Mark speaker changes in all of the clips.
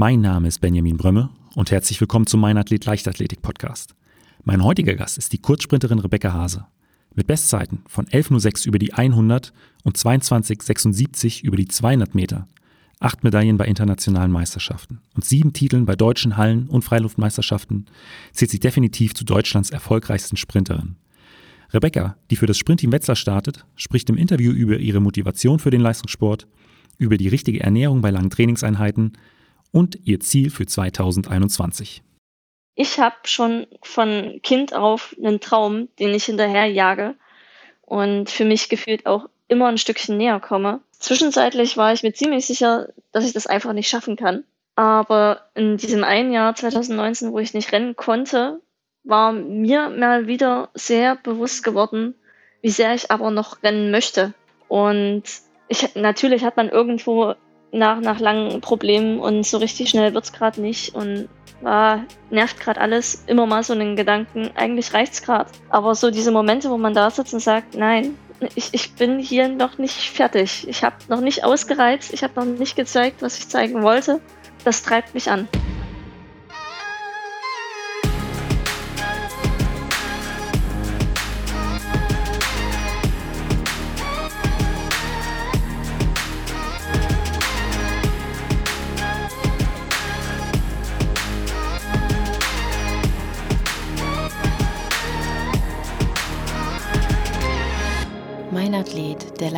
Speaker 1: Mein Name ist Benjamin Brömme und herzlich willkommen zum Mein Athlet Leichtathletik Podcast. Mein heutiger Gast ist die Kurzsprinterin Rebecca Hase. Mit Bestzeiten von 11.06 über die 100 und 22.76 über die 200 Meter. Acht Medaillen bei internationalen Meisterschaften und sieben Titeln bei deutschen Hallen- und Freiluftmeisterschaften zählt sie definitiv zu Deutschlands erfolgreichsten Sprinterin. Rebecca, die für das Sprintteam Wetzlar startet, spricht im Interview über ihre Motivation für den Leistungssport, über die richtige Ernährung bei langen Trainingseinheiten und ihr Ziel für 2021.
Speaker 2: Ich habe schon von Kind auf einen Traum, den ich hinterher jage und für mich gefühlt auch immer ein Stückchen näher komme. Zwischenzeitlich war ich mir ziemlich sicher, dass ich das einfach nicht schaffen kann. Aber in diesem einen Jahr 2019, wo ich nicht rennen konnte, war mir mal wieder sehr bewusst geworden, wie sehr ich aber noch rennen möchte. Und ich, natürlich hat man irgendwo nach, nach langen Problemen und so richtig schnell wird's gerade nicht und war, nervt gerade alles, immer mal so einen Gedanken, eigentlich reicht's gerade. Aber so diese Momente, wo man da sitzt und sagt, nein, ich, ich bin hier noch nicht fertig. Ich habe noch nicht ausgereizt, ich habe noch nicht gezeigt, was ich zeigen wollte. Das treibt mich an.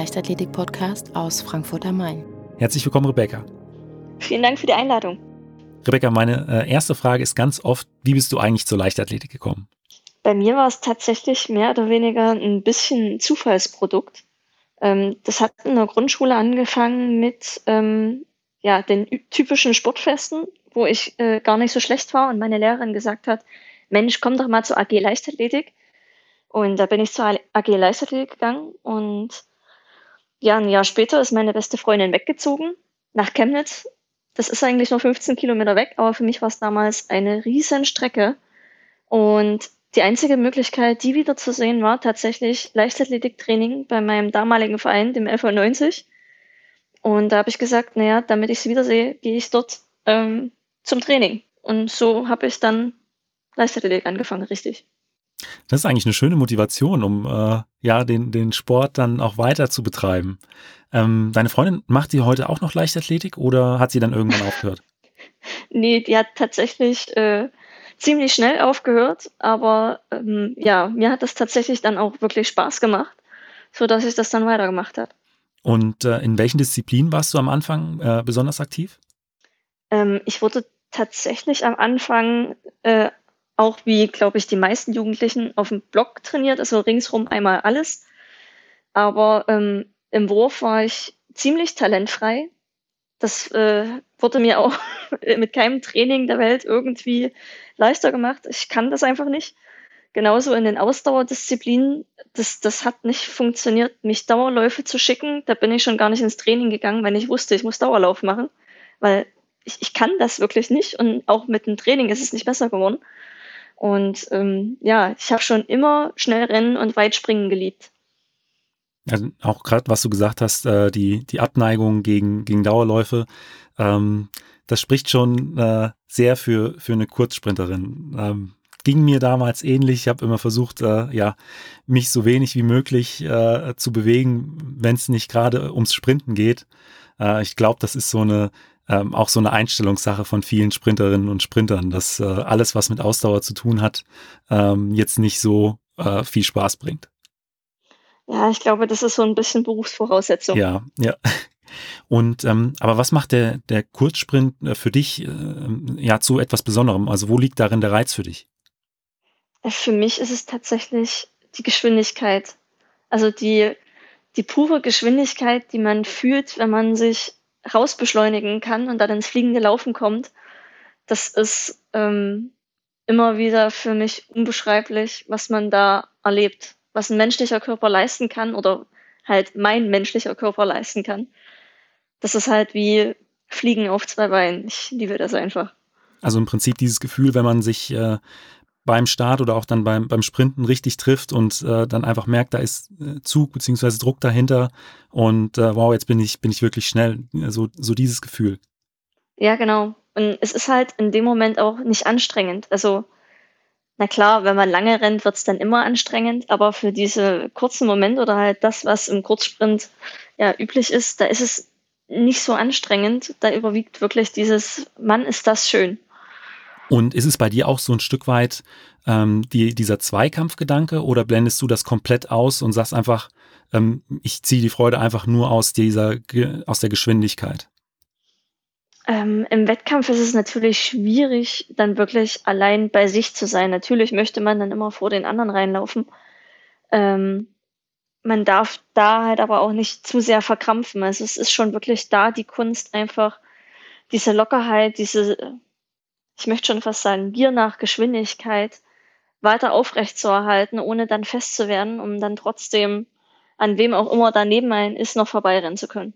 Speaker 3: Leichtathletik-Podcast aus Frankfurt am Main.
Speaker 1: Herzlich willkommen, Rebecca.
Speaker 2: Vielen Dank für die Einladung.
Speaker 1: Rebecca, meine äh, erste Frage ist ganz oft, wie bist du eigentlich zur Leichtathletik gekommen?
Speaker 2: Bei mir war es tatsächlich mehr oder weniger ein bisschen Zufallsprodukt. Ähm, das hat in der Grundschule angefangen mit ähm, ja, den typischen Sportfesten, wo ich äh, gar nicht so schlecht war und meine Lehrerin gesagt hat, Mensch, komm doch mal zur AG Leichtathletik. Und da bin ich zur AG Leichtathletik gegangen und ja, ein Jahr später ist meine beste Freundin weggezogen nach Chemnitz. Das ist eigentlich nur 15 Kilometer weg, aber für mich war es damals eine riesen Strecke. Und die einzige Möglichkeit, die wiederzusehen, war tatsächlich Leichtathletiktraining bei meinem damaligen Verein, dem LV90. Und da habe ich gesagt, naja, damit ich sie wiedersehe, gehe ich dort ähm, zum Training. Und so habe ich dann Leichtathletik angefangen, richtig.
Speaker 1: Das ist eigentlich eine schöne Motivation, um äh, ja den, den Sport dann auch weiter zu betreiben. Ähm, deine Freundin, macht sie heute auch noch Leichtathletik oder hat sie dann irgendwann aufgehört?
Speaker 2: nee, die hat tatsächlich äh, ziemlich schnell aufgehört, aber ähm, ja, mir hat das tatsächlich dann auch wirklich Spaß gemacht, sodass ich das dann weitergemacht habe.
Speaker 1: Und äh, in welchen Disziplinen warst du am Anfang äh, besonders aktiv?
Speaker 2: Ähm, ich wurde tatsächlich am Anfang äh, auch wie, glaube ich, die meisten Jugendlichen auf dem Block trainiert, also ringsrum einmal alles. Aber ähm, im Wurf war ich ziemlich talentfrei. Das äh, wurde mir auch mit keinem Training der Welt irgendwie leichter gemacht. Ich kann das einfach nicht. Genauso in den Ausdauerdisziplinen, das, das hat nicht funktioniert, mich Dauerläufe zu schicken. Da bin ich schon gar nicht ins Training gegangen, wenn ich wusste, ich muss Dauerlauf machen, weil ich, ich kann das wirklich nicht und auch mit dem Training ist es nicht besser geworden. Und ähm, ja, ich habe schon immer schnell rennen und weit springen geliebt.
Speaker 1: Also auch gerade, was du gesagt hast, äh, die, die Abneigung gegen, gegen Dauerläufe, ähm, das spricht schon äh, sehr für, für eine Kurzsprinterin. Ähm, ging mir damals ähnlich. Ich habe immer versucht, äh, ja, mich so wenig wie möglich äh, zu bewegen, wenn es nicht gerade ums Sprinten geht. Äh, ich glaube, das ist so eine ähm, auch so eine Einstellungssache von vielen Sprinterinnen und Sprintern, dass äh, alles, was mit Ausdauer zu tun hat, ähm, jetzt nicht so äh, viel Spaß bringt.
Speaker 2: Ja, ich glaube, das ist so ein bisschen Berufsvoraussetzung.
Speaker 1: Ja, ja. Und ähm, aber was macht der, der Kurzsprint äh, für dich äh, ja zu etwas Besonderem? Also wo liegt darin der Reiz für dich?
Speaker 2: Äh, für mich ist es tatsächlich die Geschwindigkeit. Also die, die pure Geschwindigkeit, die man fühlt, wenn man sich rausbeschleunigen kann und dann ins fliegende Laufen kommt, das ist ähm, immer wieder für mich unbeschreiblich, was man da erlebt, was ein menschlicher Körper leisten kann oder halt mein menschlicher Körper leisten kann. Das ist halt wie Fliegen auf zwei Beinen. Ich liebe das einfach.
Speaker 1: Also im Prinzip dieses Gefühl, wenn man sich äh, beim Start oder auch dann beim, beim Sprinten richtig trifft und äh, dann einfach merkt, da ist äh, Zug bzw. Druck dahinter und äh, wow, jetzt bin ich, bin ich wirklich schnell. So, so dieses Gefühl.
Speaker 2: Ja, genau. Und es ist halt in dem Moment auch nicht anstrengend. Also, na klar, wenn man lange rennt, wird es dann immer anstrengend, aber für diese kurzen Momente oder halt das, was im Kurzsprint ja üblich ist, da ist es nicht so anstrengend. Da überwiegt wirklich dieses, Mann, ist das schön.
Speaker 1: Und ist es bei dir auch so ein Stück weit ähm, die, dieser Zweikampfgedanke oder blendest du das komplett aus und sagst einfach, ähm, ich ziehe die Freude einfach nur aus dieser, aus der Geschwindigkeit?
Speaker 2: Ähm, Im Wettkampf ist es natürlich schwierig, dann wirklich allein bei sich zu sein. Natürlich möchte man dann immer vor den anderen reinlaufen. Ähm, man darf da halt aber auch nicht zu sehr verkrampfen. Also es ist schon wirklich da die Kunst, einfach diese Lockerheit, diese, ich möchte schon fast sagen, Gier nach Geschwindigkeit weiter aufrecht zu erhalten, ohne dann fest zu werden, um dann trotzdem an wem auch immer daneben ein ist, noch vorbeirennen zu können.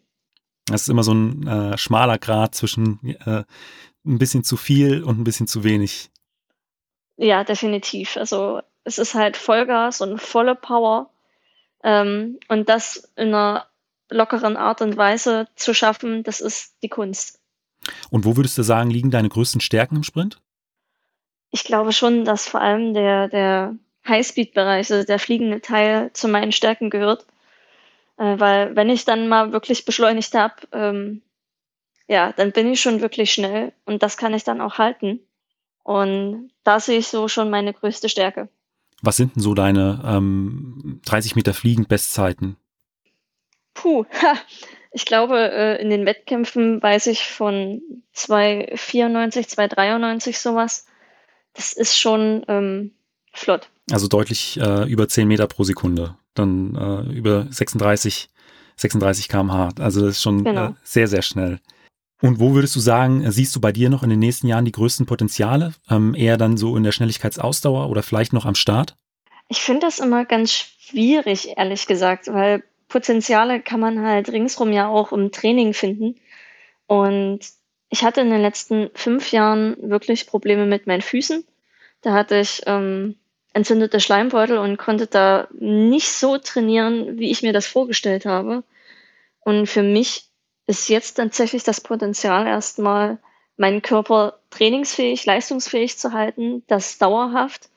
Speaker 1: Das ist immer so ein äh, schmaler Grad zwischen äh, ein bisschen zu viel und ein bisschen zu wenig.
Speaker 2: Ja, definitiv. Also es ist halt Vollgas und volle Power. Ähm, und das in einer lockeren Art und Weise zu schaffen, das ist die Kunst.
Speaker 1: Und wo würdest du sagen, liegen deine größten Stärken im Sprint?
Speaker 2: Ich glaube schon, dass vor allem der, der Highspeed-Bereich, also der fliegende Teil, zu meinen Stärken gehört. Äh, weil wenn ich dann mal wirklich beschleunigt habe, ähm, ja, dann bin ich schon wirklich schnell und das kann ich dann auch halten. Und da sehe ich so schon meine größte Stärke.
Speaker 1: Was sind denn so deine ähm, 30 Meter Fliegen Bestzeiten?
Speaker 2: Puh, ha, ich glaube, äh, in den Wettkämpfen weiß ich von 2,94, 2,93 sowas. Das ist schon ähm, flott.
Speaker 1: Also deutlich äh, über 10 Meter pro Sekunde dann äh, über 36, 36 km/h. Also das ist schon genau. äh, sehr, sehr schnell. Und wo würdest du sagen, äh, siehst du bei dir noch in den nächsten Jahren die größten Potenziale? Ähm, eher dann so in der Schnelligkeitsausdauer oder vielleicht noch am Start?
Speaker 2: Ich finde das immer ganz schwierig, ehrlich gesagt, weil Potenziale kann man halt ringsrum ja auch im Training finden. Und ich hatte in den letzten fünf Jahren wirklich Probleme mit meinen Füßen. Da hatte ich ähm, entzündete Schleimbeutel und konnte da nicht so trainieren, wie ich mir das vorgestellt habe. Und für mich ist jetzt tatsächlich das Potenzial erstmal, meinen Körper trainingsfähig, leistungsfähig zu halten, das dauerhaft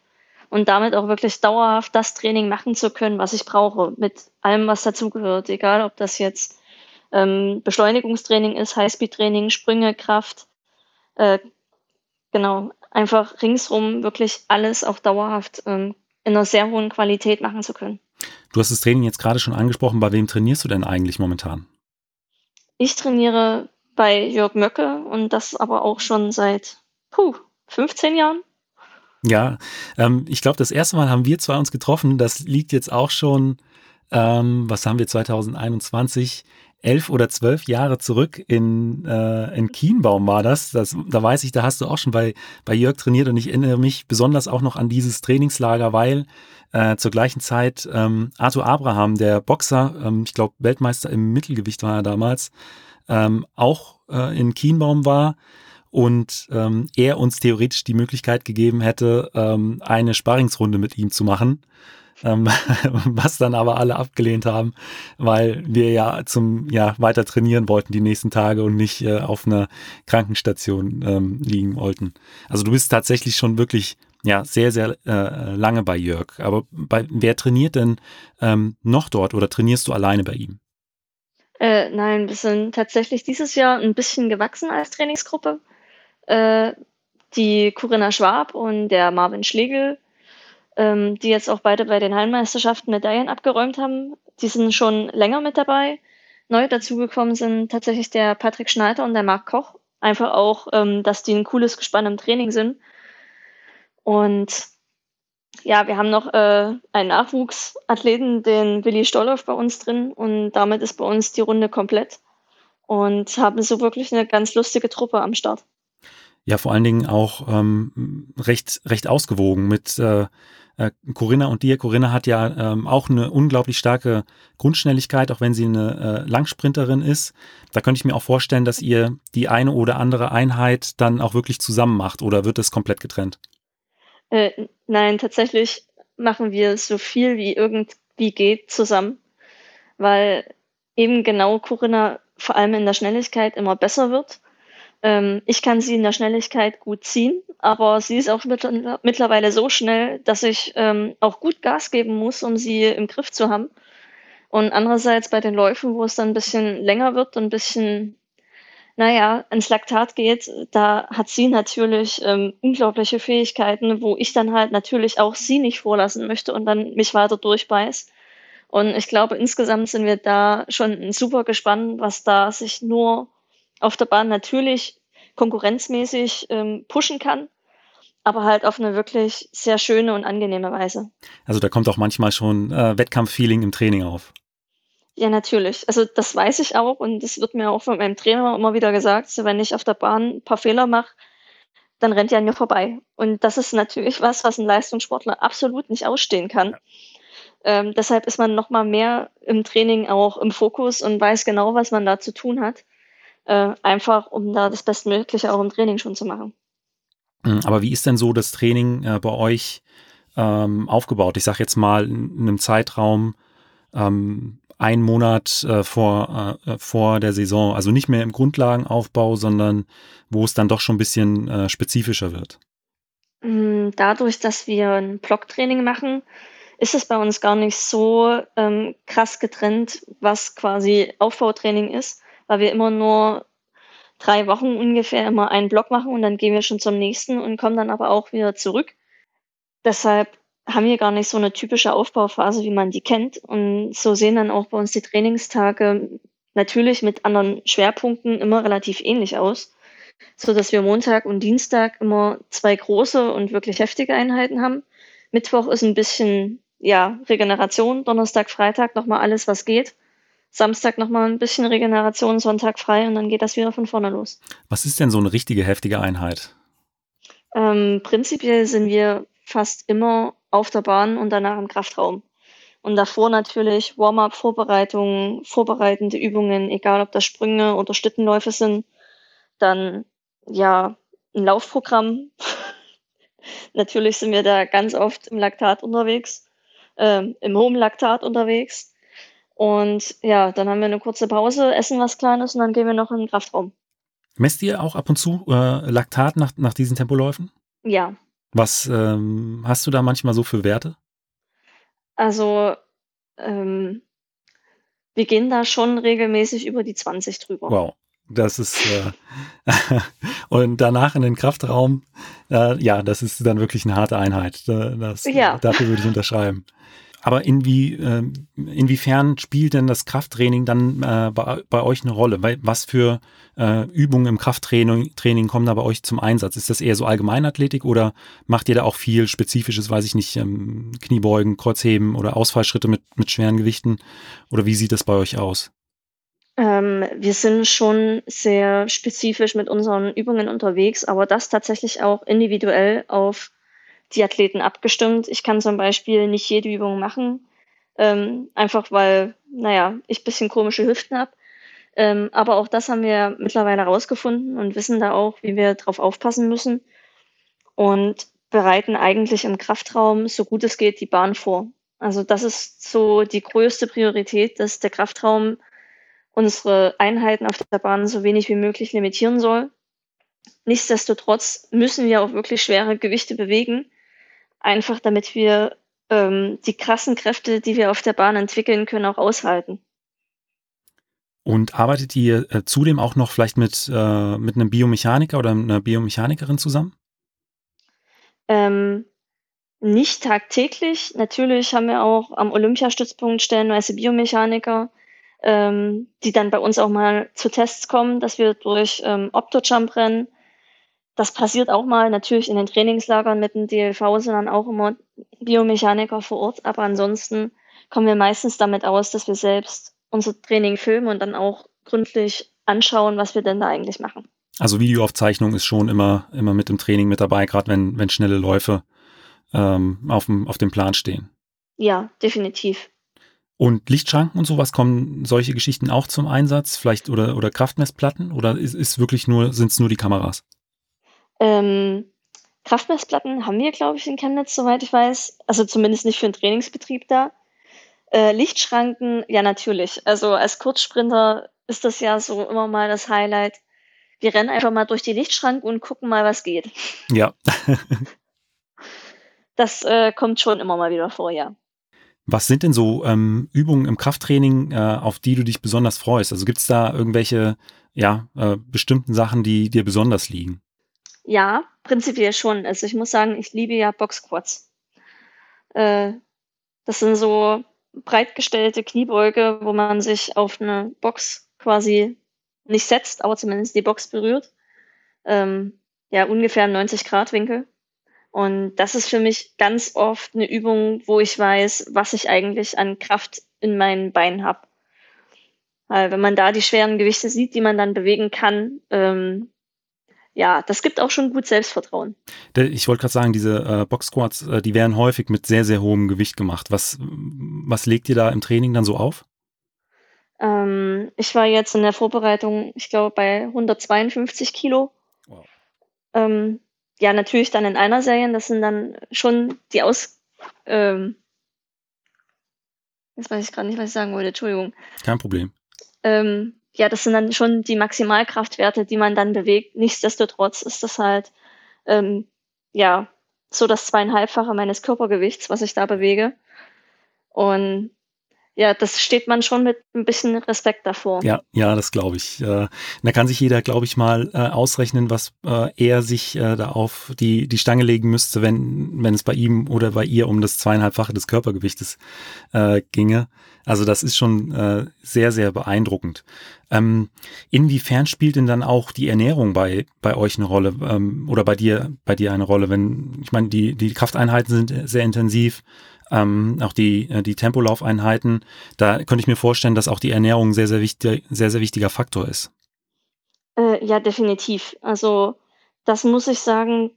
Speaker 2: und damit auch wirklich dauerhaft das Training machen zu können, was ich brauche, mit allem, was dazugehört. Egal, ob das jetzt ähm, Beschleunigungstraining ist, Highspeed-Training, Sprünge, Kraft, äh, genau, einfach ringsrum wirklich alles auch dauerhaft ähm, in einer sehr hohen Qualität machen zu können.
Speaker 1: Du hast das Training jetzt gerade schon angesprochen. Bei wem trainierst du denn eigentlich momentan?
Speaker 2: Ich trainiere bei Jörg Möcke und das aber auch schon seit puh, 15 Jahren.
Speaker 1: Ja, ähm, ich glaube, das erste Mal haben wir zwei uns getroffen. Das liegt jetzt auch schon, ähm, was haben wir 2021? elf oder zwölf Jahre zurück in, äh, in Kienbaum war das. das. Da weiß ich, da hast du auch schon bei, bei Jörg trainiert und ich erinnere mich besonders auch noch an dieses Trainingslager, weil äh, zur gleichen Zeit ähm, Arthur Abraham, der Boxer, ähm, ich glaube Weltmeister im Mittelgewicht war er damals, ähm, auch äh, in Kienbaum war und ähm, er uns theoretisch die Möglichkeit gegeben hätte, ähm, eine Sparringsrunde mit ihm zu machen ähm, was dann aber alle abgelehnt haben, weil wir ja zum ja weiter trainieren wollten die nächsten Tage und nicht äh, auf einer Krankenstation ähm, liegen wollten. Also du bist tatsächlich schon wirklich ja sehr sehr äh, lange bei Jörg. Aber bei, wer trainiert denn ähm, noch dort oder trainierst du alleine bei ihm?
Speaker 2: Äh, nein, wir sind tatsächlich dieses Jahr ein bisschen gewachsen als Trainingsgruppe. Äh, die Corinna Schwab und der Marvin Schlegel ähm, die jetzt auch beide bei den Hallenmeisterschaften Medaillen abgeräumt haben. Die sind schon länger mit dabei. Neu dazugekommen sind tatsächlich der Patrick Schneider und der Marc Koch. Einfach auch, ähm, dass die ein cooles Gespann im Training sind. Und ja, wir haben noch äh, einen Nachwuchsathleten, den Willi Stolloff bei uns drin. Und damit ist bei uns die Runde komplett. Und haben so wirklich eine ganz lustige Truppe am Start.
Speaker 1: Ja, vor allen Dingen auch ähm, recht, recht ausgewogen mit äh, äh, Corinna und dir. Corinna hat ja ähm, auch eine unglaublich starke Grundschnelligkeit, auch wenn sie eine äh, Langsprinterin ist. Da könnte ich mir auch vorstellen, dass ihr die eine oder andere Einheit dann auch wirklich zusammen macht oder wird es komplett getrennt?
Speaker 2: Äh, nein, tatsächlich machen wir so viel wie irgendwie geht zusammen, weil eben genau Corinna vor allem in der Schnelligkeit immer besser wird Ähm, ich kann sie in der Schnelligkeit gut ziehen, aber sie ist auch mit, mittlerweile so schnell, dass ich ähm, auch gut Gas geben muss, um sie im Griff zu haben. Und andererseits bei den Läufen, wo es dann ein bisschen länger wird und ein bisschen, naja, ins Laktat geht, da hat sie natürlich ähm, unglaubliche Fähigkeiten, wo ich dann halt natürlich auch sie nicht vorlassen möchte und dann mich weiter durchbeiß. Und ich glaube, insgesamt sind wir da schon super gespannt, was da sich nur auf der Bahn natürlich konkurrenzmäßig ähm, pushen kann, aber halt auf eine wirklich sehr schöne und angenehme Weise.
Speaker 1: Also da kommt auch manchmal schon äh, Wettkampffeeling im Training auf.
Speaker 2: Ja, natürlich. Also das weiß ich auch und das wird mir auch von meinem Trainer immer wieder gesagt, so, wenn ich auf der Bahn ein paar Fehler mache, dann rennt er an mir vorbei. Und das ist natürlich was, was ein Leistungssportler absolut nicht ausstehen kann. Ähm, deshalb ist man noch mal mehr im Training auch im Fokus und weiß genau, was man da zu tun hat äh, einfach um da das Bestmögliche auch im Training schon zu machen.
Speaker 1: Mhm, aber wie ist denn so das Training äh, bei euch ähm, aufgebaut? Ich sage jetzt mal in, in einem Zeitraum ähm, ein Monat äh, vor, äh, vor der Saison, also nicht mehr im Grundlagenaufbau, sondern wo es dann doch schon ein bisschen äh, spezifischer wird.
Speaker 2: Mm, dadurch, dass wir ein Blocktraining machen, ist es bei uns gar nicht so ähm, krass getrennt, was quasi Aufbautraining ist, weil wir immer nur drei Wochen ungefähr immer einen Block machen und dann gehen wir schon zum nächsten und kommen dann aber auch wieder zurück. Deshalb haben wir gar nicht so eine typische Aufbauphase, wie man die kennt. Und so sehen dann auch bei uns die Trainingstage natürlich mit anderen Schwerpunkten immer relativ ähnlich aus, so dass wir Montag und Dienstag immer zwei große und wirklich heftige Einheiten haben. Mittwoch ist ein bisschen ja Regeneration, Donnerstag, Freitag nochmal alles, was geht. Samstag nochmal ein bisschen Regeneration, Sonntag frei und dann geht das wieder von vorne los.
Speaker 1: Was ist denn so eine richtige heftige Einheit?
Speaker 2: Ähm, prinzipiell sind wir fast immer auf der Bahn und danach im Kraftraum. Und davor natürlich Warm-up, Vorbereitungen, vorbereitende Übungen, egal ob das Sprünge oder Schlittenläufe sind. Dann ja ein Laufprogramm. natürlich sind wir da ganz oft im Laktat unterwegs, ähm, im hohen Laktat unterwegs. Und ja, dann haben wir eine kurze Pause, essen was Kleines und dann gehen wir noch in den Kraftraum.
Speaker 1: Messt ihr auch ab und zu äh, Laktat nach, nach diesen Tempoläufen?
Speaker 2: Ja.
Speaker 1: Was ähm, hast du da manchmal so für Werte?
Speaker 2: Also, ähm, wir gehen da schon regelmäßig über die 20 drüber.
Speaker 1: Wow. Das ist äh, und danach in den Kraftraum, äh, ja, das ist dann wirklich eine harte Einheit. Das, ja. Dafür würde ich unterschreiben. Aber inwie, äh, inwiefern spielt denn das Krafttraining dann äh, bei, bei, euch eine Rolle? Was für äh, Übungen im Krafttraining Training kommen da bei euch zum Einsatz? Ist das eher so Allgemeinathletik oder macht ihr da auch viel Spezifisches, weiß ich nicht, ähm, Kniebeugen, Kreuzheben oder Ausfallschritte mit, mit schweren Gewichten? Oder wie sieht das bei euch aus?
Speaker 2: Ähm, wir sind schon sehr spezifisch mit unseren Übungen unterwegs, aber das tatsächlich auch individuell auf die Athleten abgestimmt. Ich kann zum Beispiel nicht jede Übung machen, ähm, einfach weil, naja, ich bisschen komische Hüften habe. Ähm, aber auch das haben wir mittlerweile herausgefunden und wissen da auch, wie wir drauf aufpassen müssen und bereiten eigentlich im Kraftraum, so gut es geht, die Bahn vor. Also das ist so die größte Priorität, dass der Kraftraum unsere Einheiten auf der Bahn so wenig wie möglich limitieren soll. Nichtsdestotrotz müssen wir auch wirklich schwere Gewichte bewegen, einfach damit wir ähm, die krassen Kräfte, die wir auf der Bahn entwickeln können, auch aushalten.
Speaker 1: Und arbeitet ihr äh, zudem auch noch vielleicht mit, äh, mit einem Biomechaniker oder einer Biomechanikerin zusammen?
Speaker 2: Ähm, nicht tagtäglich. Natürlich haben wir auch am Olympiastützpunkt stellenweise Biomechaniker, ähm, die dann bei uns auch mal zu Tests kommen, dass wir durch ähm, Optojump rennen das passiert auch mal natürlich in den Trainingslagern mit dem DLV, sondern auch immer Biomechaniker vor Ort. Aber ansonsten kommen wir meistens damit aus, dass wir selbst unser Training filmen und dann auch gründlich anschauen, was wir denn da eigentlich machen.
Speaker 1: Also Videoaufzeichnung ist schon immer, immer mit dem Training mit dabei, gerade wenn, wenn schnelle Läufe ähm, auf, dem, auf dem Plan stehen.
Speaker 2: Ja, definitiv.
Speaker 1: Und Lichtschranken und sowas kommen solche Geschichten auch zum Einsatz, vielleicht oder, oder Kraftmessplatten oder ist, ist wirklich nur, sind es nur die Kameras?
Speaker 2: Ähm, Kraftmessplatten haben wir, glaube ich, in Chemnitz, soweit ich weiß. Also zumindest nicht für den Trainingsbetrieb da. Äh, Lichtschranken, ja, natürlich. Also als Kurzsprinter ist das ja so immer mal das Highlight. wir rennen einfach mal durch die Lichtschranke und gucken mal, was geht.
Speaker 1: Ja.
Speaker 2: das äh, kommt schon immer mal wieder vor, ja.
Speaker 1: Was sind denn so ähm, Übungen im Krafttraining, äh, auf die du dich besonders freust? Also gibt es da irgendwelche ja, äh, bestimmten Sachen, die dir besonders liegen?
Speaker 2: Ja, prinzipiell schon. Also ich muss sagen, ich liebe ja Boxquads. Äh, das sind so breitgestellte Kniebeuge, wo man sich auf eine Box quasi nicht setzt, aber zumindest die Box berührt. Ähm, ja, ungefähr 90 Grad Winkel. Und das ist für mich ganz oft eine Übung, wo ich weiß, was ich eigentlich an Kraft in meinen Beinen habe. Weil wenn man da die schweren Gewichte sieht, die man dann bewegen kann, ähm, ja, das gibt auch schon gut Selbstvertrauen.
Speaker 1: Ich wollte gerade sagen, diese äh, Box Squats, äh, die werden häufig mit sehr, sehr hohem Gewicht gemacht. Was, was legt ihr da im Training dann so auf?
Speaker 2: Ähm, ich war jetzt in der Vorbereitung, ich glaube, bei 152 Kilo. Wow. Ähm, ja, natürlich dann in einer Serie. Das sind dann schon die Aus. Ähm, jetzt weiß ich gerade nicht, was ich sagen wollte. Entschuldigung.
Speaker 1: Kein Problem.
Speaker 2: Ähm, ja, das sind dann schon die Maximalkraftwerte, die man dann bewegt. Nichtsdestotrotz ist das halt, ähm, ja, so das zweieinhalbfache meines Körpergewichts, was ich da bewege. Und ja, das steht man schon mit ein bisschen Respekt davor.
Speaker 1: Ja, ja, das glaube ich. Äh, da kann sich jeder, glaube ich, mal äh, ausrechnen, was äh, er sich äh, da auf die, die Stange legen müsste, wenn, wenn es bei ihm oder bei ihr um das zweieinhalbfache des Körpergewichtes äh, ginge. Also das ist schon äh, sehr, sehr beeindruckend. Ähm, inwiefern spielt denn dann auch die Ernährung bei, bei euch eine Rolle ähm, oder bei dir, bei dir eine Rolle? Wenn, ich meine, die, die Krafteinheiten sind sehr intensiv ähm, auch die, äh, die Tempolaufeinheiten. Da könnte ich mir vorstellen, dass auch die Ernährung sehr, sehr, wichtig, sehr, sehr wichtiger Faktor ist.
Speaker 2: Äh, ja, definitiv. Also das muss ich sagen,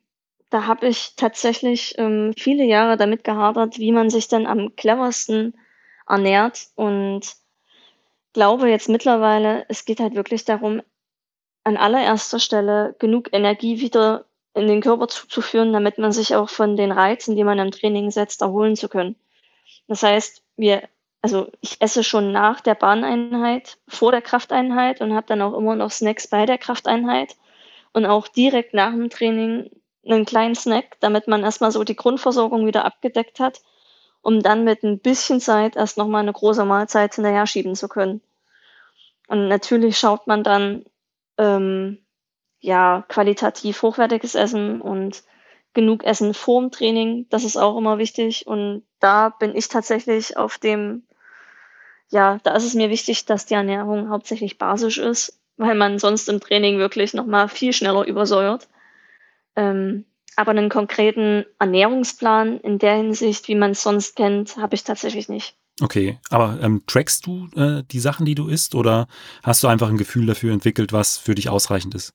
Speaker 2: da habe ich tatsächlich ähm, viele Jahre damit gehadert, wie man sich denn am cleversten ernährt und glaube jetzt mittlerweile, es geht halt wirklich darum, an allererster Stelle genug Energie wieder in den Körper zuzuführen, damit man sich auch von den Reizen, die man im Training setzt, erholen zu können. Das heißt, wir, also ich esse schon nach der Bahneinheit, vor der Krafteinheit und habe dann auch immer noch Snacks bei der Krafteinheit und auch direkt nach dem Training einen kleinen Snack, damit man erstmal so die Grundversorgung wieder abgedeckt hat, um dann mit ein bisschen Zeit erst nochmal eine große Mahlzeit hinterher schieben zu können. Und natürlich schaut man dann, ähm, ja, qualitativ hochwertiges Essen und genug Essen vorm Training. Das ist auch immer wichtig. Und da bin ich tatsächlich auf dem, ja, da ist es mir wichtig, dass die Ernährung hauptsächlich basisch ist, weil man sonst im Training wirklich nochmal viel schneller übersäuert. Ähm, aber einen konkreten Ernährungsplan in der Hinsicht, wie man es sonst kennt, habe ich tatsächlich nicht.
Speaker 1: Okay, aber ähm, trackst du äh, die Sachen, die du isst, oder hast du einfach ein Gefühl dafür entwickelt, was für dich ausreichend ist?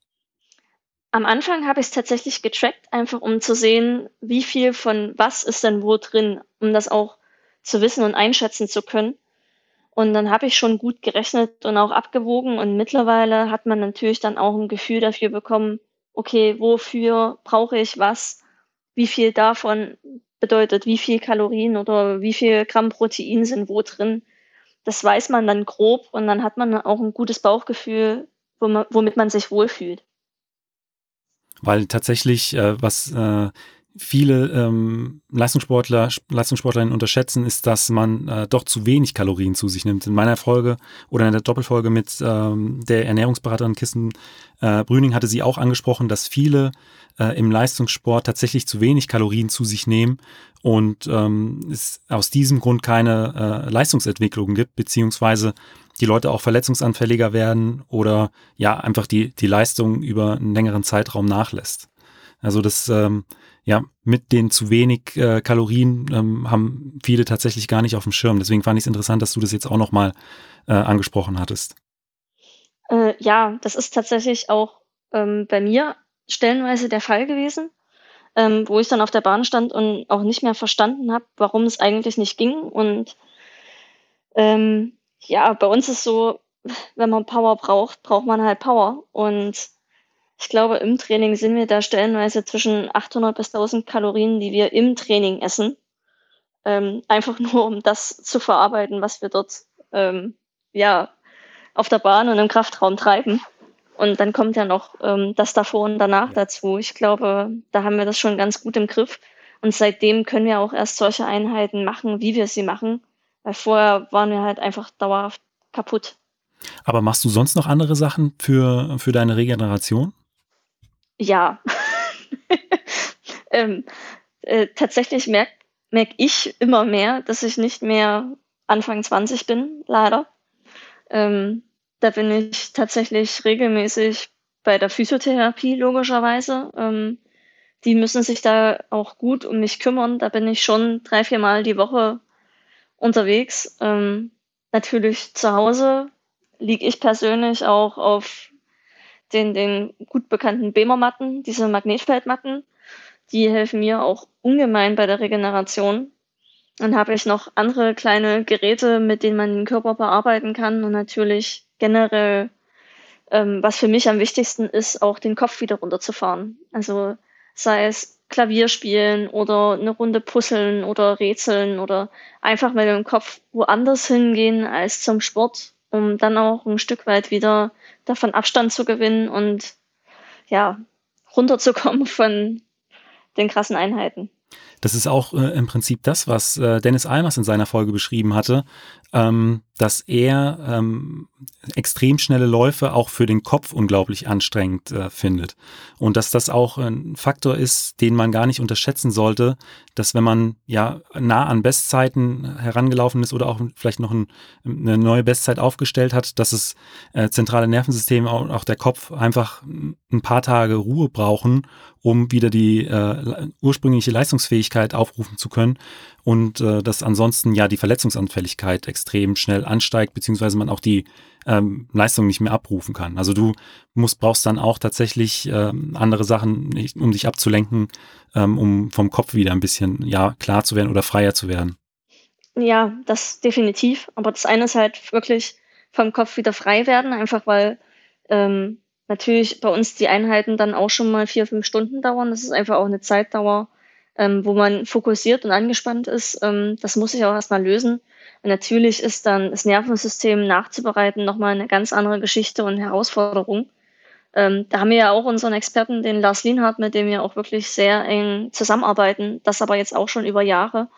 Speaker 2: Am Anfang habe ich es tatsächlich getrackt, einfach um zu sehen, wie viel von was ist denn wo drin, um das auch zu wissen und einschätzen zu können. Und dann habe ich schon gut gerechnet und auch abgewogen und mittlerweile hat man natürlich dann auch ein Gefühl dafür bekommen, okay, wofür brauche ich was, wie viel davon bedeutet, wie viel Kalorien oder wie viel Gramm Protein sind wo drin. Das weiß man dann grob und dann hat man auch ein gutes Bauchgefühl, womit man sich wohlfühlt.
Speaker 1: Weil tatsächlich, äh, was äh, viele ähm, Leistungssportler, Leistungssportlerinnen unterschätzen, ist, dass man äh, doch zu wenig Kalorien zu sich nimmt. In meiner Folge oder in der Doppelfolge mit ähm, der Ernährungsberaterin Kissen äh, Brüning hatte sie auch angesprochen, dass viele äh, im Leistungssport tatsächlich zu wenig Kalorien zu sich nehmen und ähm, es aus diesem Grund keine äh, Leistungsentwicklung gibt, beziehungsweise die Leute auch verletzungsanfälliger werden oder ja einfach die, die Leistung über einen längeren Zeitraum nachlässt. Also das, ähm, ja, mit den zu wenig äh, Kalorien ähm, haben viele tatsächlich gar nicht auf dem Schirm. Deswegen fand ich es interessant, dass du das jetzt auch nochmal äh, angesprochen hattest.
Speaker 2: Äh, ja, das ist tatsächlich auch ähm, bei mir stellenweise der Fall gewesen, ähm, wo ich dann auf der Bahn stand und auch nicht mehr verstanden habe, warum es eigentlich nicht ging. Und ähm, ja, bei uns ist so, wenn man Power braucht, braucht man halt Power. Und ich glaube, im Training sind wir da stellenweise zwischen 800 bis 1000 Kalorien, die wir im Training essen. Ähm, einfach nur, um das zu verarbeiten, was wir dort ähm, ja, auf der Bahn und im Kraftraum treiben. Und dann kommt ja noch ähm, das davor und danach ja. dazu. Ich glaube, da haben wir das schon ganz gut im Griff. Und seitdem können wir auch erst solche Einheiten machen, wie wir sie machen. Weil vorher waren wir halt einfach dauerhaft kaputt.
Speaker 1: Aber machst du sonst noch andere Sachen für, für deine Regeneration?
Speaker 2: Ja. ähm, äh, tatsächlich merke merk ich immer mehr, dass ich nicht mehr Anfang 20 bin, leider. Ähm, da bin ich tatsächlich regelmäßig bei der Physiotherapie, logischerweise. Ähm, die müssen sich da auch gut um mich kümmern. Da bin ich schon drei, vier Mal die Woche unterwegs. Ähm, natürlich zu Hause liege ich persönlich auch auf den, den gut bekannten Bemer-Matten, diese Magnetfeldmatten. Die helfen mir auch ungemein bei der Regeneration. Dann habe ich noch andere kleine Geräte, mit denen man den Körper bearbeiten kann und natürlich generell, ähm, was für mich am wichtigsten ist, auch den Kopf wieder runterzufahren. Also sei es Klavier spielen oder eine Runde puzzeln oder rätseln oder einfach mal im Kopf woanders hingehen als zum Sport, um dann auch ein Stück weit wieder davon Abstand zu gewinnen und ja, runterzukommen von den krassen Einheiten.
Speaker 1: Das ist auch äh, im Prinzip das, was äh, Dennis Almers in seiner Folge beschrieben hatte, ähm, dass er ähm, extrem schnelle Läufe auch für den Kopf unglaublich anstrengend äh, findet. Und dass das auch ein Faktor ist, den man gar nicht unterschätzen sollte, dass wenn man ja nah an Bestzeiten herangelaufen ist oder auch vielleicht noch ein, eine neue Bestzeit aufgestellt hat, dass das äh, zentrale Nervensystem, auch, auch der Kopf einfach ein paar Tage Ruhe brauchen, um wieder die äh, ursprüngliche Leistungsfähigkeit aufrufen zu können und äh, dass ansonsten ja die Verletzungsanfälligkeit extrem schnell ansteigt, beziehungsweise man auch die ähm, Leistung nicht mehr abrufen kann. Also du musst, brauchst dann auch tatsächlich ähm, andere Sachen, um dich abzulenken, ähm, um vom Kopf wieder ein bisschen ja klar zu werden oder freier zu werden.
Speaker 2: Ja, das definitiv. Aber das eine ist halt wirklich vom Kopf wieder frei werden, einfach weil ähm, natürlich bei uns die Einheiten dann auch schon mal vier, fünf Stunden dauern. Das ist einfach auch eine Zeitdauer, ähm, wo man fokussiert und angespannt ist. Ähm, das muss sich auch erstmal lösen. Und natürlich ist dann das Nervensystem nachzubereiten nochmal eine ganz andere Geschichte und Herausforderung. Ähm, da haben wir ja auch unseren Experten, den Lars Lienhardt, mit dem wir auch wirklich sehr eng zusammenarbeiten, das aber jetzt auch schon über Jahre,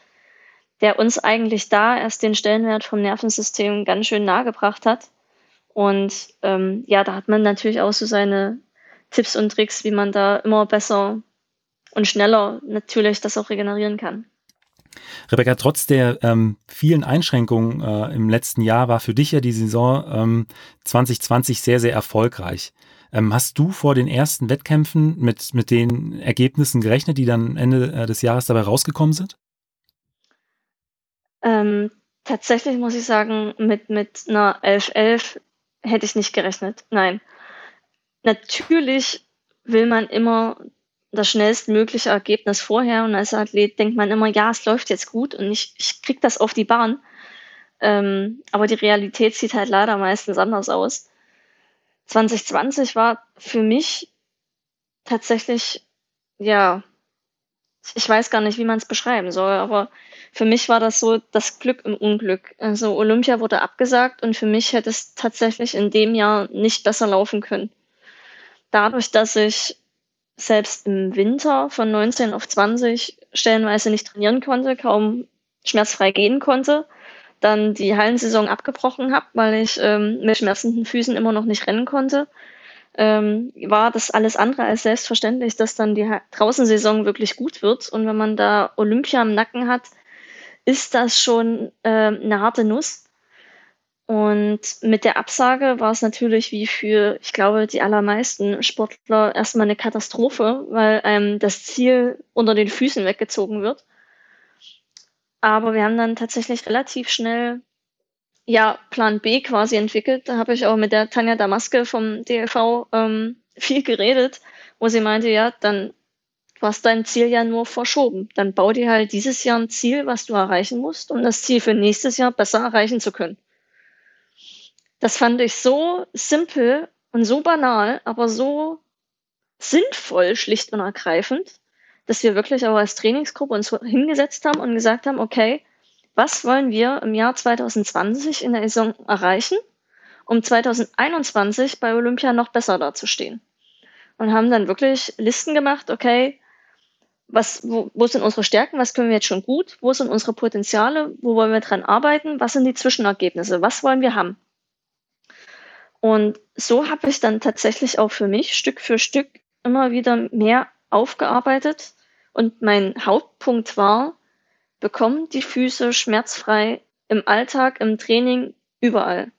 Speaker 2: der uns eigentlich da erst den Stellenwert vom Nervensystem ganz schön nahegebracht hat. Und ähm, ja, da hat man natürlich auch so seine Tipps und Tricks, wie man da immer besser und schneller natürlich das auch regenerieren kann.
Speaker 1: Rebecca, trotz der ähm, vielen Einschränkungen äh, im letzten Jahr war für dich ja die Saison ähm, 2020 sehr, sehr erfolgreich. Ähm, hast du vor den ersten Wettkämpfen mit, mit den Ergebnissen gerechnet, die dann Ende äh, des Jahres dabei rausgekommen sind?
Speaker 2: Ähm, tatsächlich muss ich sagen, mit, mit einer 11-11 hätte ich nicht gerechnet. Nein. Natürlich will man immer das schnellstmögliche Ergebnis vorher und als Athlet denkt man immer, ja, es läuft jetzt gut und ich, ich krieg das auf die Bahn. Ähm, aber die Realität sieht halt leider meistens anders aus. 2020 war für mich tatsächlich, ja, ich weiß gar nicht, wie man es beschreiben soll, aber für mich war das so das Glück im Unglück. Also Olympia wurde abgesagt und für mich hätte es tatsächlich in dem Jahr nicht besser laufen können. Dadurch, dass ich selbst im Winter von 19 auf 20 stellenweise nicht trainieren konnte, kaum schmerzfrei gehen konnte, dann die Hallensaison abgebrochen habe, weil ich ähm, mit schmerzenden Füßen immer noch nicht rennen konnte, ähm, war das alles andere als selbstverständlich, dass dann die Draußensaison wirklich gut wird. Und wenn man da Olympia im Nacken hat, ist das schon äh, eine harte Nuss. Und mit der Absage war es natürlich wie für, ich glaube, die allermeisten Sportler erstmal eine Katastrophe, weil ähm, das Ziel unter den Füßen weggezogen wird. Aber wir haben dann tatsächlich relativ schnell ja Plan B quasi entwickelt. Da habe ich auch mit der Tanja Damaske vom DLV ähm, viel geredet, wo sie meinte, ja, dann du hast dein Ziel ja nur verschoben. Dann bau dir halt dieses Jahr ein Ziel, was du erreichen musst, um das Ziel für nächstes Jahr besser erreichen zu können. Das fand ich so simpel und so banal, aber so sinnvoll, schlicht und ergreifend, dass wir wirklich auch als Trainingsgruppe uns hingesetzt haben und gesagt haben, okay, was wollen wir im Jahr 2020 in der Saison erreichen? um 2021 bei Olympia noch besser dazustehen. Und haben dann wirklich Listen gemacht, okay, was, wo, wo sind unsere Stärken, was können wir jetzt schon gut, wo sind unsere Potenziale, wo wollen wir dran arbeiten, was sind die Zwischenergebnisse, was wollen wir haben. Und so habe ich dann tatsächlich auch für mich Stück für Stück immer wieder mehr aufgearbeitet. Und mein Hauptpunkt war, bekommen die Füße schmerzfrei im Alltag, im Training, überall.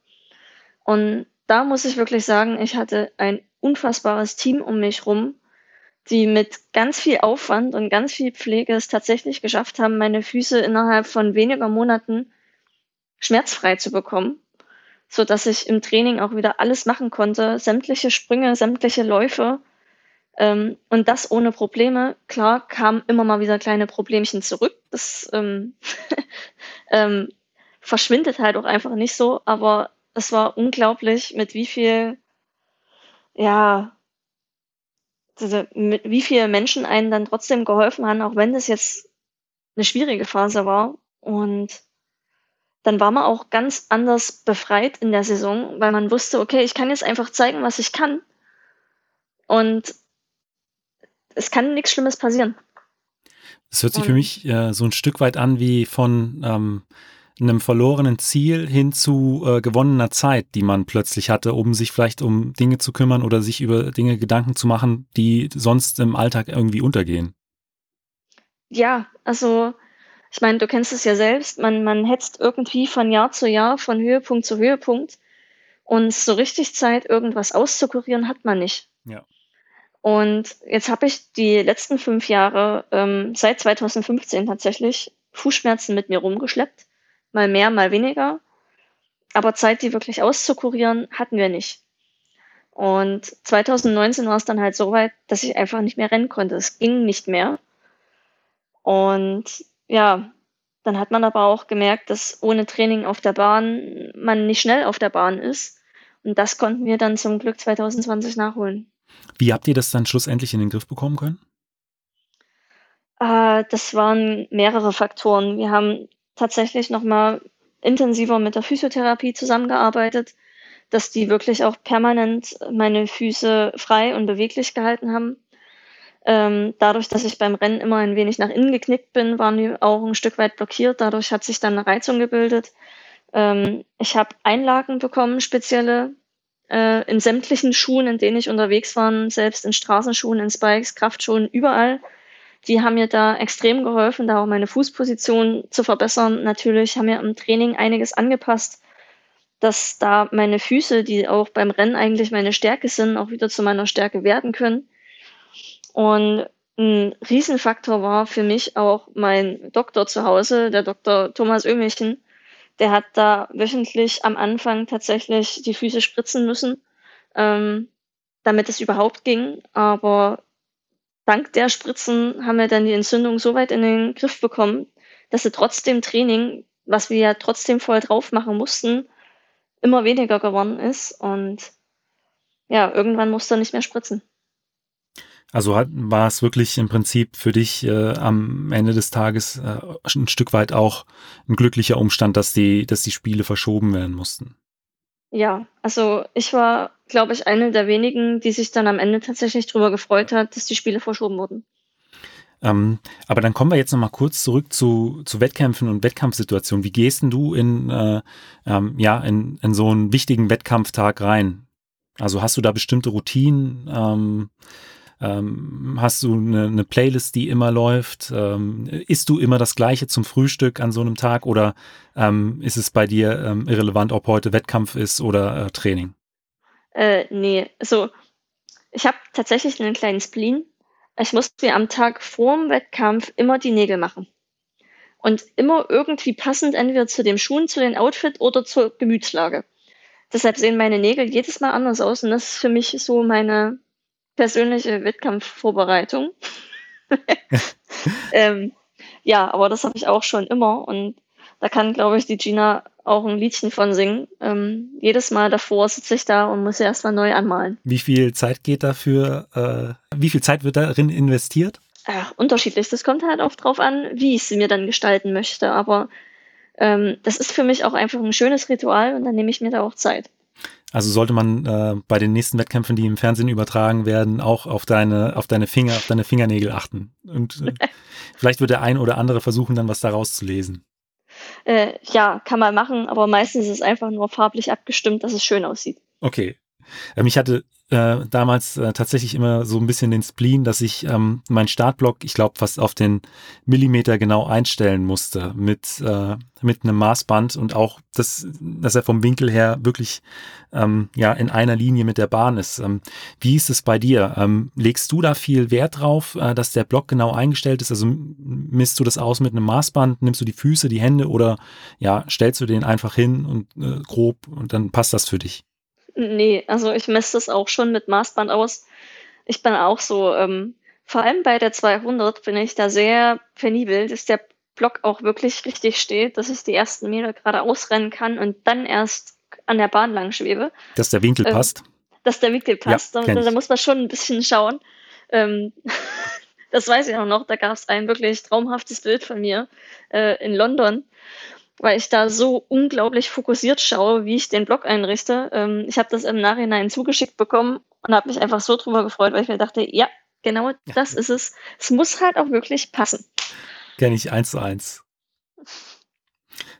Speaker 2: Und da muss ich wirklich sagen, ich hatte ein unfassbares Team um mich rum, die mit ganz viel Aufwand und ganz viel Pflege es tatsächlich geschafft haben, meine Füße innerhalb von weniger Monaten schmerzfrei zu bekommen, so dass ich im Training auch wieder alles machen konnte, sämtliche Sprünge, sämtliche Läufe ähm, und das ohne Probleme. Klar kamen immer mal wieder kleine Problemchen zurück. Das ähm, ähm, verschwindet halt auch einfach nicht so, aber es war unglaublich, mit wie viel ja mit wie viele Menschen einen dann trotzdem geholfen haben, auch wenn das jetzt eine schwierige Phase war. Und dann war man auch ganz anders befreit in der Saison, weil man wusste, okay, ich kann jetzt einfach zeigen, was ich kann. Und es kann nichts Schlimmes passieren.
Speaker 1: Das hört sich für mich äh, so ein Stück weit an wie von ähm, einem verlorenen Ziel hin zu äh, gewonnener Zeit, die man plötzlich hatte, um sich vielleicht um Dinge zu kümmern oder sich über Dinge Gedanken zu machen, die sonst im Alltag irgendwie untergehen.
Speaker 2: Ja, also ich meine, du kennst es ja selbst, man, man hetzt irgendwie von Jahr zu Jahr, von Höhepunkt zu Höhepunkt und so richtig Zeit, irgendwas auszukurieren, hat man nicht.
Speaker 1: Ja.
Speaker 2: Und jetzt habe ich die letzten fünf Jahre, ähm, seit 2015 tatsächlich, Fußschmerzen mit mir rumgeschleppt mal mehr, mal weniger. Aber Zeit, die wirklich auszukurieren, hatten wir nicht. Und 2019 war es dann halt so weit, dass ich einfach nicht mehr rennen konnte. Es ging nicht mehr. Und ja, dann hat man aber auch gemerkt, dass ohne Training auf der Bahn man nicht schnell auf der Bahn ist. Und das konnten wir dann zum Glück 2020 nachholen.
Speaker 1: Wie habt ihr das dann schlussendlich in den Griff bekommen können?
Speaker 2: Äh, das waren mehrere Faktoren. Wir haben tatsächlich nochmal intensiver mit der Physiotherapie zusammengearbeitet, dass die wirklich auch permanent meine Füße frei und beweglich gehalten haben. Ähm, dadurch, dass ich beim Rennen immer ein wenig nach innen geknickt bin, waren die auch ein Stück weit blockiert. Dadurch hat sich dann eine Reizung gebildet. Ähm, ich habe Einlagen bekommen, spezielle äh, in sämtlichen Schuhen, in denen ich unterwegs war, selbst in Straßenschuhen, in Spikes, Kraftschuhen, überall die haben mir da extrem geholfen, da auch meine Fußposition zu verbessern. Natürlich haben wir im Training einiges angepasst, dass da meine Füße, die auch beim Rennen eigentlich meine Stärke sind, auch wieder zu meiner Stärke werden können. Und ein Riesenfaktor war für mich auch mein Doktor zu Hause, der Dr. Thomas Ömichen. Der hat da wöchentlich am Anfang tatsächlich die Füße spritzen müssen, ähm, damit es überhaupt ging. Aber dank der Spritzen haben wir dann die Entzündung so weit in den Griff bekommen, dass sie trotzdem Training, was wir ja trotzdem voll drauf machen mussten, immer weniger geworden ist. Und ja, irgendwann musste er nicht mehr spritzen.
Speaker 1: Also hat, war es wirklich im Prinzip für dich äh, am Ende des Tages äh, ein Stück weit auch ein glücklicher Umstand, dass die, dass die Spiele verschoben werden mussten.
Speaker 2: Ja, also ich war, glaube ich, eine der wenigen, die sich dann am Ende tatsächlich darüber gefreut hat, dass die Spiele verschoben wurden.
Speaker 1: Ähm, aber dann kommen wir jetzt nochmal kurz zurück zu, zu Wettkämpfen und Wettkampfsituationen. Wie gehst denn du in, äh, ähm, ja, in, in so einen wichtigen Wettkampftag rein? Also hast du da bestimmte Routinen? Ähm, ähm, hast du eine, eine, Playlist, die immer läuft? Ähm, isst du immer das Gleiche zum Frühstück an so einem Tag oder ähm, ist es bei dir ähm, irrelevant, ob heute Wettkampf ist oder äh, Training?
Speaker 2: Äh, nee, also ich habe tatsächlich einen kleinen Spleen. Ich muss mir am Tag vor dem Wettkampf immer die Nägel machen. Und immer irgendwie passend entweder zu dem Schuhen, zu den Outfit oder zur Gemütslage. Deshalb sehen meine Nägel jedes Mal anders aus und das ist für mich so meine persönliche Wettkampfvorbereitung. ähm, ja, aber das habe ich auch schon immer und da kann, glaube ich, die Gina auch ein Liedchen von singen. Ähm, jedes Mal davor sitze ich da und muss sie erstmal neu anmalen.
Speaker 1: Wie viel Zeit geht dafür, äh, wie viel Zeit wird darin investiert?
Speaker 2: Ach, unterschiedlich. Das kommt halt auch drauf an, wie ich sie mir dann gestalten möchte. Aber ähm, das ist für mich auch einfach ein schönes Ritual und dann nehme ich mir da auch Zeit.
Speaker 1: Also sollte man äh, bei den nächsten Wettkämpfen, die im Fernsehen übertragen werden, auch auf deine, auf deine Finger, auf deine Fingernägel achten. Und äh, vielleicht wird der ein oder andere versuchen, dann was daraus zu lesen.
Speaker 2: Äh, ja, kann man machen, aber meistens ist es einfach nur farblich abgestimmt, dass es schön aussieht.
Speaker 1: Okay. Ähm, ich hatte äh, damals äh, tatsächlich immer so ein bisschen den Spleen, dass ich ähm, meinen Startblock, ich glaube, fast auf den Millimeter genau einstellen musste mit, äh, mit einem Maßband und auch, das, dass er vom Winkel her wirklich ähm, ja, in einer Linie mit der Bahn ist. Ähm, wie ist es bei dir? Ähm, legst du da viel Wert drauf, äh, dass der Block genau eingestellt ist? Also misst du das aus mit einem Maßband? Nimmst du die Füße, die Hände oder ja, stellst du den einfach hin und äh, grob und dann passt das für dich?
Speaker 2: Nee, also ich messe das auch schon mit Maßband aus. Ich bin auch so, ähm, vor allem bei der 200 bin ich da sehr penibel, dass der Block auch wirklich richtig steht, dass ich die ersten Meter gerade ausrennen kann und dann erst an der Bahn lang schwebe.
Speaker 1: Dass der Winkel ähm, passt.
Speaker 2: Dass der Winkel passt. Ja, da, da, muss man schon ein bisschen schauen. Ähm, das weiß ich auch noch. Da gab es ein wirklich traumhaftes Bild von mir äh, in London weil ich da so unglaublich fokussiert schaue, wie ich den Blog einrichte. Ähm, ich habe das im Nachhinein zugeschickt bekommen und habe mich einfach so drüber gefreut, weil ich mir dachte, ja, genau das ist es. Es muss halt auch wirklich passen.
Speaker 1: Kenne ich eins zu eins.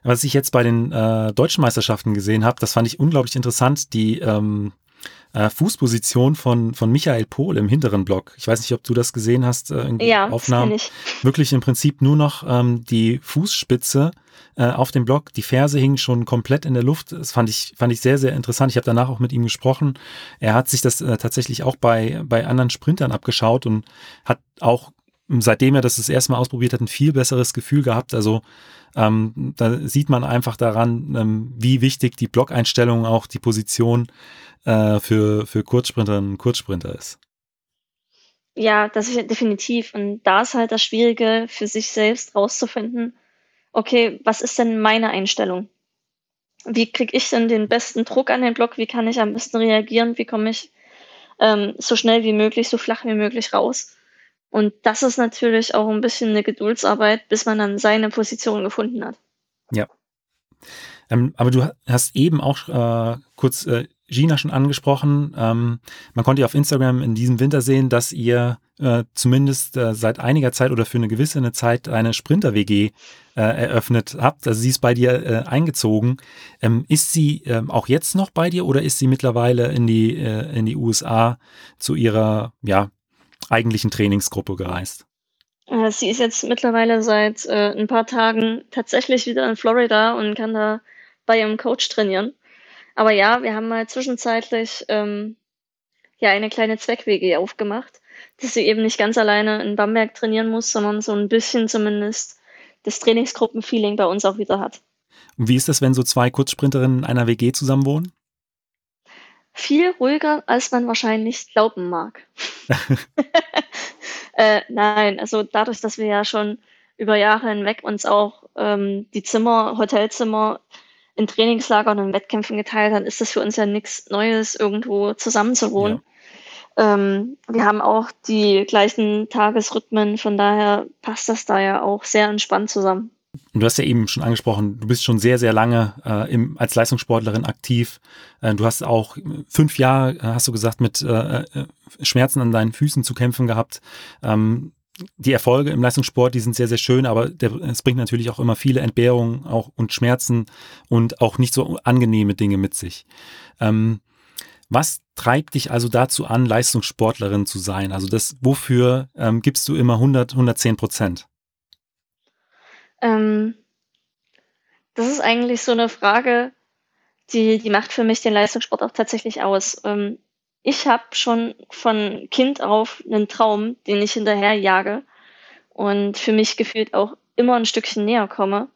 Speaker 1: Was ich jetzt bei den äh, deutschen Meisterschaften gesehen habe, das fand ich unglaublich interessant, die ähm, äh, Fußposition von, von Michael Pohl im hinteren Block. Ich weiß nicht, ob du das gesehen hast, äh, in
Speaker 2: ja,
Speaker 1: Aufnahmen. Wirklich im Prinzip nur noch ähm, die Fußspitze äh, auf dem Block. Die Ferse hingen schon komplett in der Luft. Das fand ich, fand ich sehr, sehr interessant. Ich habe danach auch mit ihm gesprochen. Er hat sich das äh, tatsächlich auch bei, bei anderen Sprintern abgeschaut und hat auch seitdem er das das erste Mal ausprobiert hat, ein viel besseres Gefühl gehabt. Also ähm, da sieht man einfach daran, ähm, wie wichtig die Blockeinstellung, auch die Position äh, für, für Kurzsprinterinnen und Kurzsprinter ist.
Speaker 2: Ja, das ist definitiv. Und da ist halt das Schwierige für sich selbst rauszufinden, okay, was ist denn meine Einstellung? Wie kriege ich denn den besten Druck an den Block? Wie kann ich am besten reagieren? Wie komme ich ähm, so schnell wie möglich, so flach wie möglich raus? Und das ist natürlich auch ein bisschen eine Geduldsarbeit, bis man dann seine Position gefunden hat.
Speaker 1: Ja. Ähm, aber du hast eben auch äh, kurz äh, Gina schon angesprochen. Ähm, man konnte ja auf Instagram in diesem Winter sehen, dass ihr äh, zumindest äh, seit einiger Zeit oder für eine gewisse eine Zeit eine Sprinter-WG äh, eröffnet habt. Also sie ist bei dir äh, eingezogen. Ähm, ist sie ähm, auch jetzt noch bei dir oder ist sie mittlerweile in die, äh, in die USA zu ihrer ja, eigentlichen Trainingsgruppe gereist?
Speaker 2: Äh, sie ist jetzt mittlerweile seit ein paar Tagen tatsächlich wieder in Florida und kann da bei ihrem Coach trainieren. Aber ja, wir haben mal zwischenzeitlich ähm, ja eine kleine Zweck-WG aufgemacht, dass sie eben nicht ganz alleine in Bamberg trainieren muss, sondern so ein bisschen zumindest das Trainingsgruppenfeeling bei uns auch wieder hat.
Speaker 1: Und wie ist das, wenn so zwei Kurzsprinterinnen in einer WG zusammen wohnen?
Speaker 2: Viel ruhiger, als man wahrscheinlich glauben mag. äh, nein, also dadurch, dass wir ja schon über Jahre hinweg uns auch ähm, die Zimmer, Hotelzimmer in Trainingslagern und Wettkämpfen geteilt haben, ist das für uns ja nichts Neues, irgendwo zusammenzuwohnen. Ja. Ähm, wir haben auch die gleichen Tagesrhythmen, von daher passt das da ja auch sehr entspannt zusammen.
Speaker 1: Du hast ja eben schon angesprochen, du bist schon sehr, sehr lange äh, im, als Leistungssportlerin aktiv. Äh, du hast auch fünf Jahre, hast du gesagt, mit äh, äh Schmerzen an deinen Füßen zu kämpfen gehabt. Ähm, die Erfolge im Leistungssport, die sind sehr, sehr schön, aber der, es bringt natürlich auch immer viele Entbehrungen auch und Schmerzen und auch nicht so angenehme Dinge mit sich. Ähm, was treibt dich also dazu an, Leistungssportlerin zu sein? Also das, wofür ähm, gibst du immer 100, 110 Prozent?
Speaker 2: Ähm, das ist eigentlich so eine Frage, die, die macht für mich den Leistungssport auch tatsächlich aus. Ähm, ich habe schon von Kind auf einen Traum, den ich hinterherjage und für mich gefühlt auch immer ein Stückchen näher komme.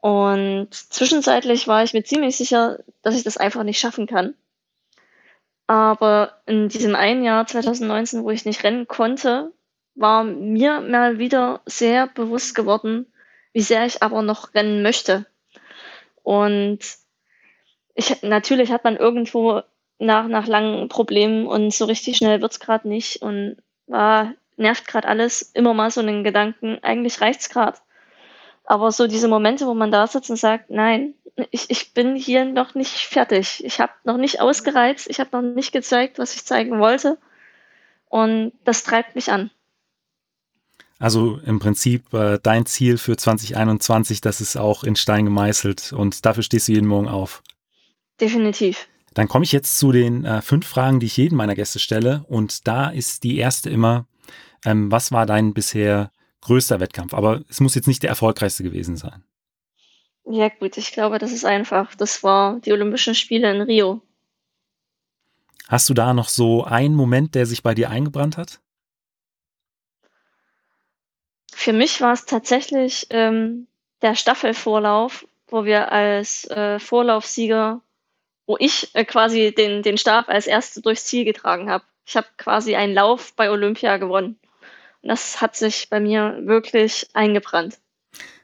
Speaker 2: Und zwischenzeitlich war ich mir ziemlich sicher, dass ich das einfach nicht schaffen kann. Aber in diesem einen Jahr 2019, wo ich nicht rennen konnte, war mir mal wieder sehr bewusst geworden, wie sehr ich aber noch rennen möchte. Und ich, natürlich hat man irgendwo nach, nach langen Problemen und so richtig schnell wird's gerade nicht und ah, nervt gerade alles, immer mal so einen Gedanken, eigentlich reicht's gerade. Aber so diese Momente, wo man da sitzt und sagt, nein, ich, ich bin hier noch nicht fertig. Ich habe noch nicht ausgereizt, ich habe noch nicht gezeigt, was ich zeigen wollte. Und das treibt mich an.
Speaker 1: Also im Prinzip äh, dein Ziel für 2021, das ist auch in Stein gemeißelt und dafür stehst du jeden Morgen auf.
Speaker 2: Definitiv.
Speaker 1: Dann komme ich jetzt zu den äh, fünf Fragen, die ich jedem meiner Gäste stelle. Und da ist die erste immer, ähm, was war dein bisher größter Wettkampf? Aber es muss jetzt nicht der erfolgreichste gewesen sein.
Speaker 2: Ja gut, ich glaube, das ist einfach. Das war die Olympischen Spiele in Rio.
Speaker 1: Hast du da noch so einen Moment, der sich bei dir eingebrannt hat?
Speaker 2: Für mich war es tatsächlich ähm, der Staffelvorlauf, wo wir als äh, Vorlaufsieger, wo ich äh, quasi den, den Stab als Erste durchs Ziel getragen habe. Ich habe quasi einen Lauf bei Olympia gewonnen. Und das hat sich bei mir wirklich eingebrannt.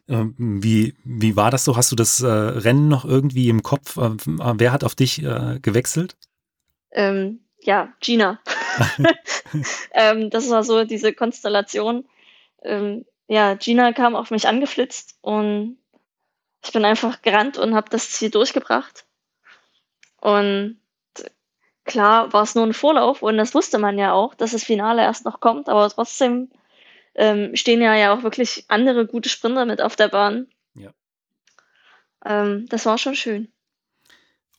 Speaker 1: Ähm, wie, wie war das so? Hast du das äh, Rennen noch irgendwie im Kopf? Äh, wer hat auf dich äh, gewechselt?
Speaker 2: Ähm, ja, Gina. ähm, das war so diese Konstellation ähm, ja, Gina kam auf mich angeflitzt und ich bin einfach gerannt und habe das Ziel durchgebracht. Und klar war es nur ein Vorlauf und das wusste man ja auch, dass das Finale erst noch kommt, aber trotzdem ähm, stehen ja ja auch wirklich andere gute Sprinter mit auf der Bahn. Ja. Ähm, das war schon schön.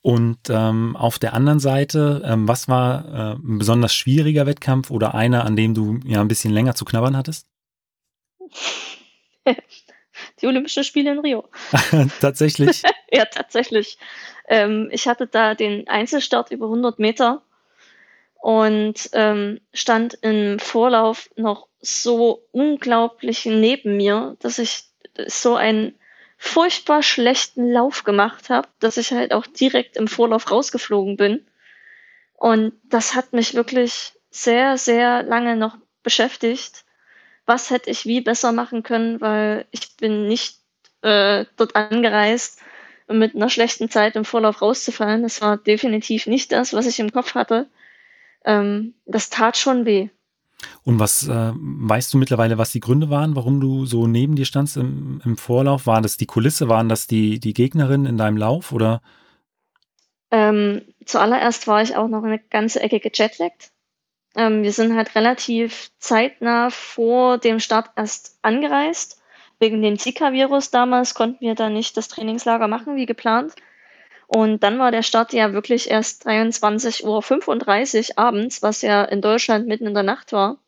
Speaker 1: Und ähm, auf der anderen Seite, ähm, was war äh, ein besonders schwieriger Wettkampf oder einer, an dem du ja ein bisschen länger zu knabbern hattest?
Speaker 2: Die Olympischen Spiele in Rio.
Speaker 1: tatsächlich?
Speaker 2: ja, tatsächlich. Ähm, ich hatte da den Einzelstart über 100 Meter und ähm, stand im Vorlauf noch so unglaublich neben mir, dass ich so einen furchtbar schlechten Lauf gemacht habe, dass ich halt auch direkt im Vorlauf rausgeflogen bin. Und das hat mich wirklich sehr, sehr lange noch beschäftigt was hätte ich wie besser machen können, weil ich bin nicht äh, dort angereist, um mit einer schlechten Zeit im Vorlauf rauszufallen. Das war definitiv nicht das, was ich im Kopf hatte. Ähm, das tat schon weh.
Speaker 1: Und was äh, weißt du mittlerweile, was die Gründe waren, warum du so neben dir standst im, im Vorlauf? Waren das die Kulisse? Waren das die, die Gegnerinnen in deinem Lauf oder?
Speaker 2: Ähm, zuallererst war ich auch noch eine ganze Ecke gejetlaggt. Ähm, wir sind halt relativ zeitnah vor dem Start erst angereist. Wegen dem Zika-Virus damals konnten wir da nicht das Trainingslager machen wie geplant. Und dann war der Start ja wirklich erst 23.35 Uhr abends, was ja in Deutschland mitten in der Nacht war.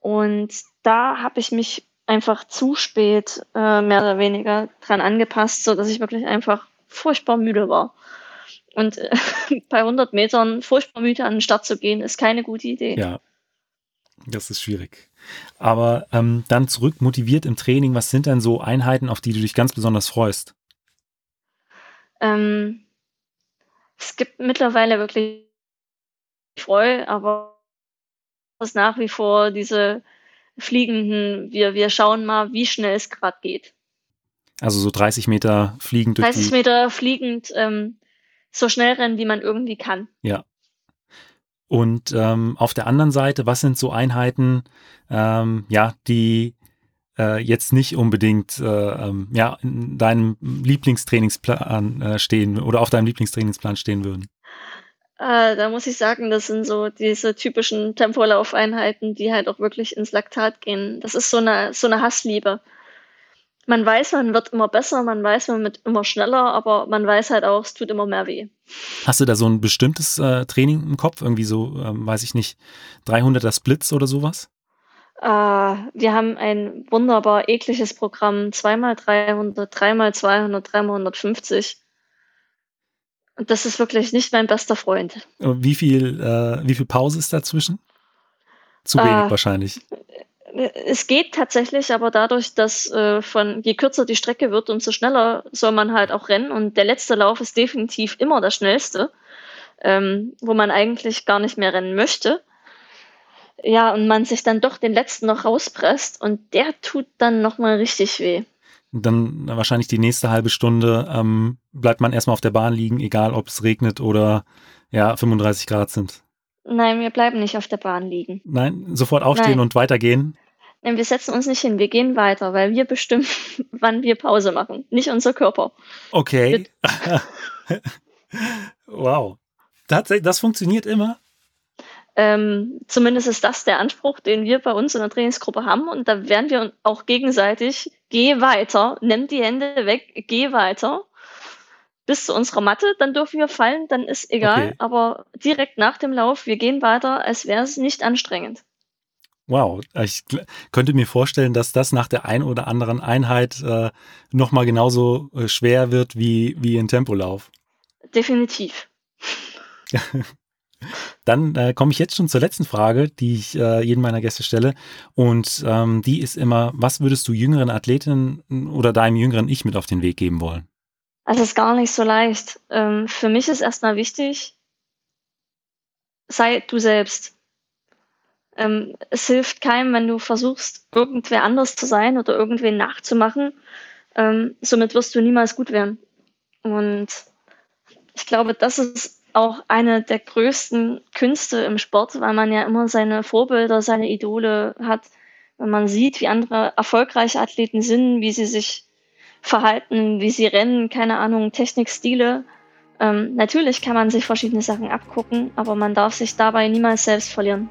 Speaker 2: Und da habe ich mich einfach zu spät äh, mehr oder weniger dran angepasst, so dass ich wirklich einfach furchtbar müde war. Und äh, bei 100 Metern furchtbar müde an den Start zu gehen, ist keine gute Idee.
Speaker 1: Ja, das ist schwierig. Aber ähm, dann zurück motiviert im Training. Was sind denn so Einheiten, auf die du dich ganz besonders freust?
Speaker 2: Ähm, es gibt mittlerweile wirklich Freude, aber es ist nach wie vor diese fliegenden, wir, wir schauen mal, wie schnell es gerade geht.
Speaker 1: Also so 30 Meter fliegend durch
Speaker 2: 30 Meter fliegend, ähm, so schnell rennen, wie man irgendwie kann.
Speaker 1: Ja. Und ähm, auf der anderen Seite, was sind so Einheiten, ähm, ja, die äh, jetzt nicht unbedingt äh, ähm, ja, in deinem Lieblingstrainingsplan äh, stehen oder auf deinem Lieblingstrainingsplan stehen würden?
Speaker 2: Äh, da muss ich sagen, das sind so diese typischen Tempolaufeinheiten, die halt auch wirklich ins Laktat gehen. Das ist so eine, so eine Hassliebe man weiß, man wird immer besser, man weiß, man wird immer schneller, aber man weiß halt auch, es tut immer mehr weh.
Speaker 1: Hast du da so ein bestimmtes äh, Training im Kopf? Irgendwie so, ähm, weiß ich nicht, 300er Splits oder sowas?
Speaker 2: Äh, wir haben ein wunderbar ekliges Programm, 2x300, 3x200, 3x150. Und das ist wirklich nicht mein bester Freund.
Speaker 1: Wie viel, äh, wie viel Pause ist dazwischen? Zu wenig äh, wahrscheinlich
Speaker 2: es geht tatsächlich, aber dadurch, dass äh, von je kürzer die Strecke wird, umso schneller soll man halt auch rennen. Und der letzte Lauf ist definitiv immer der schnellste, ähm, wo man eigentlich gar nicht mehr rennen möchte. Ja, und man sich dann doch den letzten noch rauspresst und der tut dann nochmal richtig weh.
Speaker 1: Dann wahrscheinlich die nächste halbe Stunde ähm, bleibt man erstmal auf der Bahn liegen, egal ob es regnet oder ja 35 Grad sind.
Speaker 2: Nein, wir bleiben nicht auf der Bahn liegen.
Speaker 1: Nein, sofort aufstehen Nein. und weitergehen.
Speaker 2: Wir setzen uns nicht hin, wir gehen weiter, weil wir bestimmen, wann wir Pause machen, nicht unser Körper.
Speaker 1: Okay. wow. Tatsächlich, das funktioniert immer?
Speaker 2: Ähm, zumindest ist das der Anspruch, den wir bei uns in der Trainingsgruppe haben. Und da werden wir auch gegenseitig, geh weiter, nimm die Hände weg, geh weiter bis zu unserer Matte, dann dürfen wir fallen, dann ist egal. Okay. Aber direkt nach dem Lauf, wir gehen weiter, als wäre es nicht anstrengend.
Speaker 1: Wow, ich könnte mir vorstellen, dass das nach der einen oder anderen Einheit äh, nochmal genauso äh, schwer wird wie, wie ein Tempolauf.
Speaker 2: Definitiv.
Speaker 1: Dann äh, komme ich jetzt schon zur letzten Frage, die ich äh, jedem meiner Gäste stelle. Und ähm, die ist immer, was würdest du jüngeren Athletinnen oder deinem jüngeren Ich mit auf den Weg geben wollen?
Speaker 2: Das ist gar nicht so leicht. Ähm, für mich ist erstmal wichtig, sei du selbst. Ähm, es hilft keinem, wenn du versuchst, irgendwer anders zu sein oder irgendwen nachzumachen. Ähm, somit wirst du niemals gut werden. Und ich glaube, das ist auch eine der größten Künste im Sport, weil man ja immer seine Vorbilder, seine Idole hat. Wenn man sieht, wie andere erfolgreiche Athleten sind, wie sie sich Verhalten, wie sie rennen, keine Ahnung, Technikstile. Ähm, natürlich kann man sich verschiedene Sachen abgucken, aber man darf sich dabei niemals selbst verlieren.